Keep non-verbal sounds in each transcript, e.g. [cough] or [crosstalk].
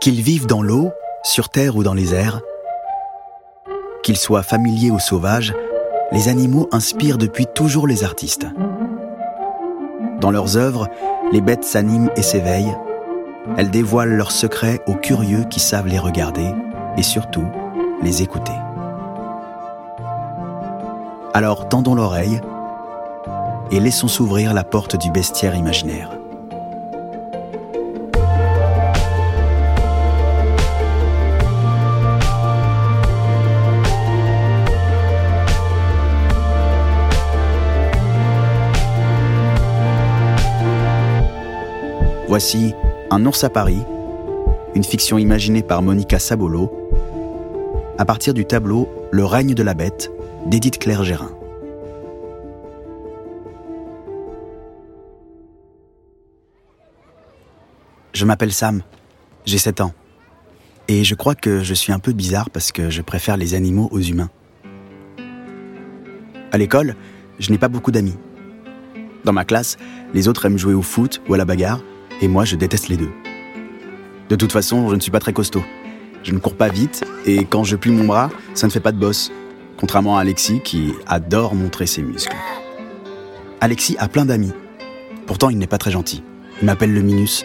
Qu'ils vivent dans l'eau, sur terre ou dans les airs, qu'ils soient familiers ou sauvages, les animaux inspirent depuis toujours les artistes. Dans leurs œuvres, les bêtes s'animent et s'éveillent. Elles dévoilent leurs secrets aux curieux qui savent les regarder et surtout les écouter. Alors tendons l'oreille et laissons s'ouvrir la porte du bestiaire imaginaire. Voici Un ours à Paris, une fiction imaginée par Monica Sabolo, à partir du tableau Le règne de la bête d'Édith Claire Gérin. Je m'appelle Sam, j'ai 7 ans. Et je crois que je suis un peu bizarre parce que je préfère les animaux aux humains. À l'école, je n'ai pas beaucoup d'amis. Dans ma classe, les autres aiment jouer au foot ou à la bagarre, et moi je déteste les deux. De toute façon, je ne suis pas très costaud. Je ne cours pas vite, et quand je plie mon bras, ça ne fait pas de bosse, contrairement à Alexis qui adore montrer ses muscles. Alexis a plein d'amis. Pourtant, il n'est pas très gentil. Il m'appelle le Minus.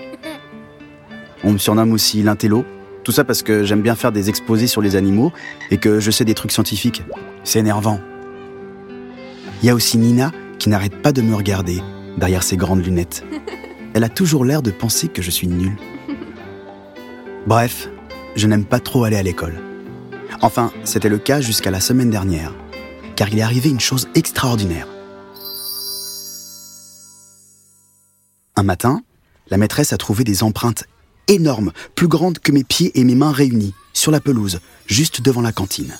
On me surnomme aussi l'intello. Tout ça parce que j'aime bien faire des exposés sur les animaux et que je sais des trucs scientifiques. C'est énervant. Il y a aussi Nina qui n'arrête pas de me regarder derrière ses grandes lunettes elle a toujours l'air de penser que je suis nul. [laughs] Bref, je n'aime pas trop aller à l'école. Enfin, c'était le cas jusqu'à la semaine dernière, car il est arrivé une chose extraordinaire. Un matin, la maîtresse a trouvé des empreintes énormes, plus grandes que mes pieds et mes mains réunis, sur la pelouse, juste devant la cantine.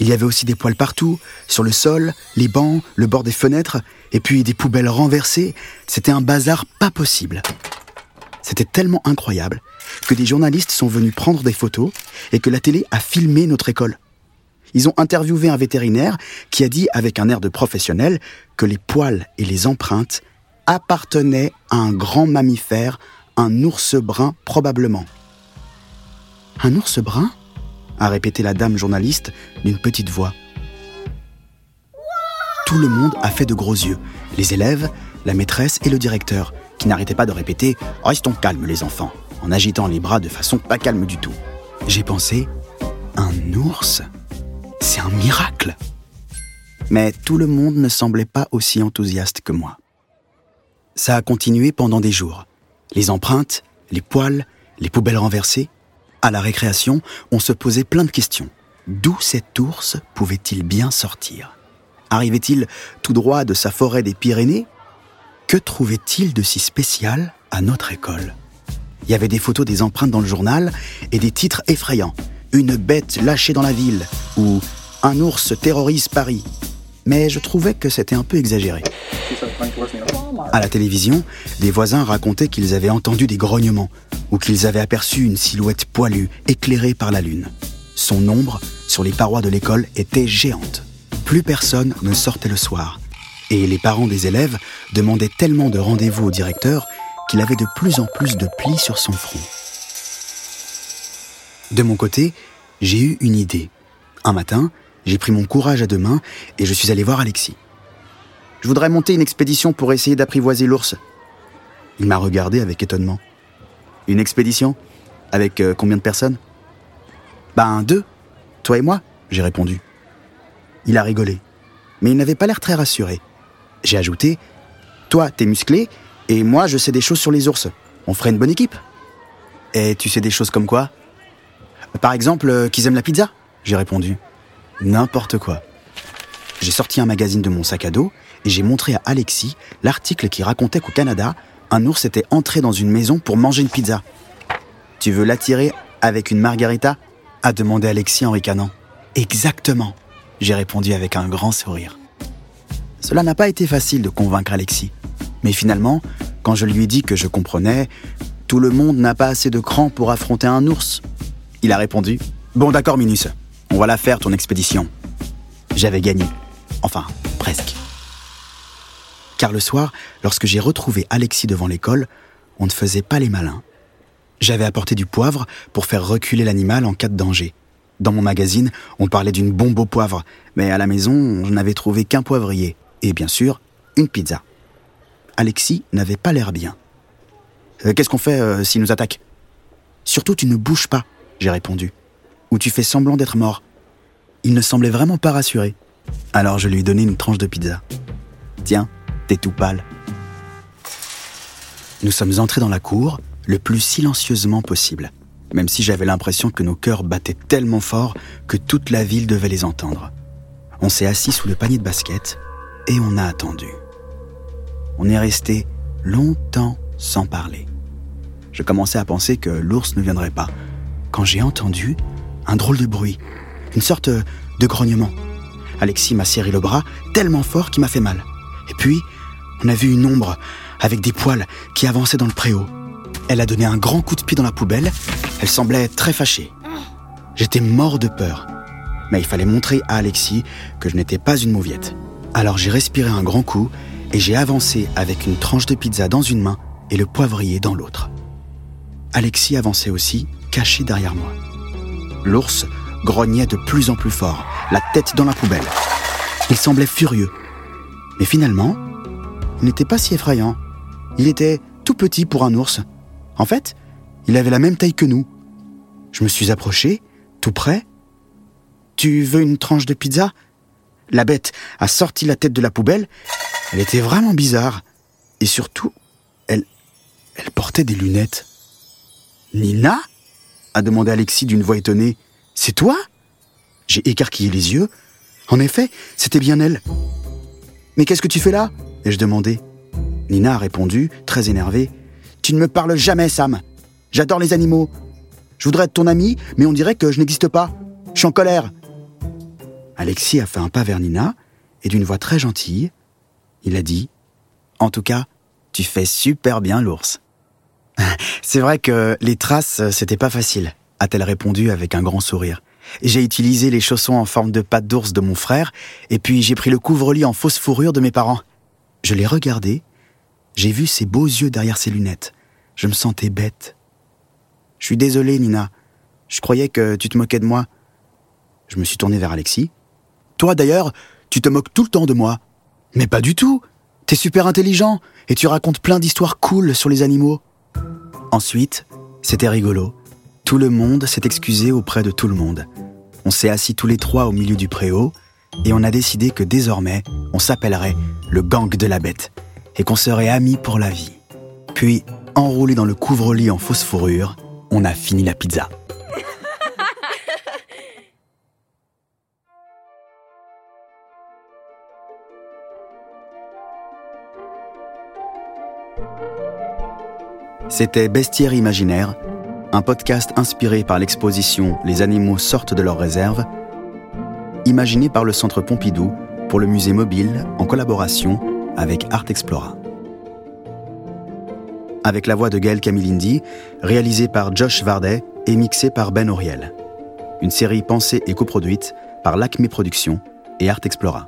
Il y avait aussi des poils partout, sur le sol, les bancs, le bord des fenêtres, et puis des poubelles renversées. C'était un bazar pas possible. C'était tellement incroyable que des journalistes sont venus prendre des photos et que la télé a filmé notre école. Ils ont interviewé un vétérinaire qui a dit avec un air de professionnel que les poils et les empreintes appartenaient à un grand mammifère, un ours brun probablement. Un ours brun? A répété la dame journaliste d'une petite voix. Tout le monde a fait de gros yeux, les élèves, la maîtresse et le directeur, qui n'arrêtaient pas de répéter ⁇ Restons calmes les enfants ⁇ en agitant les bras de façon pas calme du tout. J'ai pensé ⁇ Un ours C'est un miracle !⁇ Mais tout le monde ne semblait pas aussi enthousiaste que moi. Ça a continué pendant des jours. Les empreintes, les poils, les poubelles renversées, à la récréation, on se posait plein de questions. D'où cet ours pouvait-il bien sortir? Arrivait-il tout droit de sa forêt des Pyrénées? Que trouvait-il de si spécial à notre école? Il y avait des photos des empreintes dans le journal et des titres effrayants. Une bête lâchée dans la ville ou Un ours terrorise Paris. Mais je trouvais que c'était un peu exagéré. À la télévision, des voisins racontaient qu'ils avaient entendu des grognements ou qu'ils avaient aperçu une silhouette poilue éclairée par la lune. Son ombre sur les parois de l'école était géante. Plus personne ne sortait le soir. Et les parents des élèves demandaient tellement de rendez-vous au directeur qu'il avait de plus en plus de plis sur son front. De mon côté, j'ai eu une idée. Un matin, j'ai pris mon courage à deux mains et je suis allé voir Alexis. Je voudrais monter une expédition pour essayer d'apprivoiser l'ours. Il m'a regardé avec étonnement. Une expédition Avec euh, combien de personnes? Ben deux. Toi et moi, j'ai répondu. Il a rigolé. Mais il n'avait pas l'air très rassuré. J'ai ajouté Toi, t'es musclé, et moi, je sais des choses sur les ours. On ferait une bonne équipe. Et tu sais des choses comme quoi? Par exemple, euh, qu'ils aiment la pizza J'ai répondu. N'importe quoi. J'ai sorti un magazine de mon sac à dos et j'ai montré à Alexis l'article qui racontait qu'au Canada, un ours était entré dans une maison pour manger une pizza. Tu veux l'attirer avec une margarita? A demandé Alexis en ricanant. Exactement, j'ai répondu avec un grand sourire. Cela n'a pas été facile de convaincre Alexis. Mais finalement, quand je lui ai dit que je comprenais, tout le monde n'a pas assez de cran pour affronter un ours. Il a répondu Bon, d'accord, Minus, on va la faire ton expédition. J'avais gagné. Enfin, presque. Car le soir, lorsque j'ai retrouvé Alexis devant l'école, on ne faisait pas les malins. J'avais apporté du poivre pour faire reculer l'animal en cas de danger. Dans mon magazine, on parlait d'une bombe au poivre, mais à la maison, je n'avais trouvé qu'un poivrier. Et bien sûr, une pizza. Alexis n'avait pas l'air bien. Euh, Qu'est-ce qu'on fait euh, s'il nous attaque? Surtout, tu ne bouges pas, j'ai répondu. Ou tu fais semblant d'être mort. Il ne semblait vraiment pas rassuré. Alors je lui ai donné une tranche de pizza. Tiens, tout pâle. Nous sommes entrés dans la cour le plus silencieusement possible, même si j'avais l'impression que nos cœurs battaient tellement fort que toute la ville devait les entendre. On s'est assis sous le panier de basket et on a attendu. On est resté longtemps sans parler. Je commençais à penser que l'ours ne viendrait pas, quand j'ai entendu un drôle de bruit, une sorte de grognement. Alexis m'a serré le bras tellement fort qu'il m'a fait mal. Et puis, on a vu une ombre avec des poils qui avançait dans le préau. Elle a donné un grand coup de pied dans la poubelle. Elle semblait très fâchée. J'étais mort de peur. Mais il fallait montrer à Alexis que je n'étais pas une mauviette. Alors j'ai respiré un grand coup et j'ai avancé avec une tranche de pizza dans une main et le poivrier dans l'autre. Alexis avançait aussi, caché derrière moi. L'ours grognait de plus en plus fort, la tête dans la poubelle. Il semblait furieux. Mais finalement, n'était pas si effrayant. Il était tout petit pour un ours. En fait, il avait la même taille que nous. Je me suis approché, tout près. Tu veux une tranche de pizza? La bête a sorti la tête de la poubelle. Elle était vraiment bizarre. Et surtout, elle, elle portait des lunettes. Nina? a demandé Alexis d'une voix étonnée. C'est toi? J'ai écarquillé les yeux. En effet, c'était bien elle. Mais qu'est-ce que tu fais là? Ai-je demandé. Nina a répondu, très énervée. Tu ne me parles jamais, Sam. J'adore les animaux. Je voudrais être ton ami, mais on dirait que je n'existe pas. Je suis en colère. Alexis a fait un pas vers Nina, et d'une voix très gentille, il a dit En tout cas, tu fais super bien l'ours. [laughs] C'est vrai que les traces, c'était pas facile, a-t-elle répondu avec un grand sourire. J'ai utilisé les chaussons en forme de pattes d'ours de mon frère, et puis j'ai pris le couvre-lit en fausse fourrure de mes parents. Je l'ai regardé, j'ai vu ses beaux yeux derrière ses lunettes. Je me sentais bête. Je suis désolé, Nina. Je croyais que tu te moquais de moi. Je me suis tourné vers Alexis. Toi, d'ailleurs, tu te moques tout le temps de moi. Mais pas du tout. T'es super intelligent et tu racontes plein d'histoires cool sur les animaux. Ensuite, c'était rigolo. Tout le monde s'est excusé auprès de tout le monde. On s'est assis tous les trois au milieu du préau et on a décidé que désormais, on s'appellerait le gang de la bête et qu'on serait amis pour la vie. Puis, enroulé dans le couvre-lit en fausse fourrure, on a fini la pizza. C'était Bestiaire imaginaire, un podcast inspiré par l'exposition Les animaux sortent de leur réserve, imaginé par le Centre Pompidou pour le musée mobile en collaboration avec Art Explora. Avec la voix de Gaël Camilindi, réalisée par Josh Vardet et mixée par Ben Auriel. Une série pensée et coproduite par l'Acme Productions et Art Explora.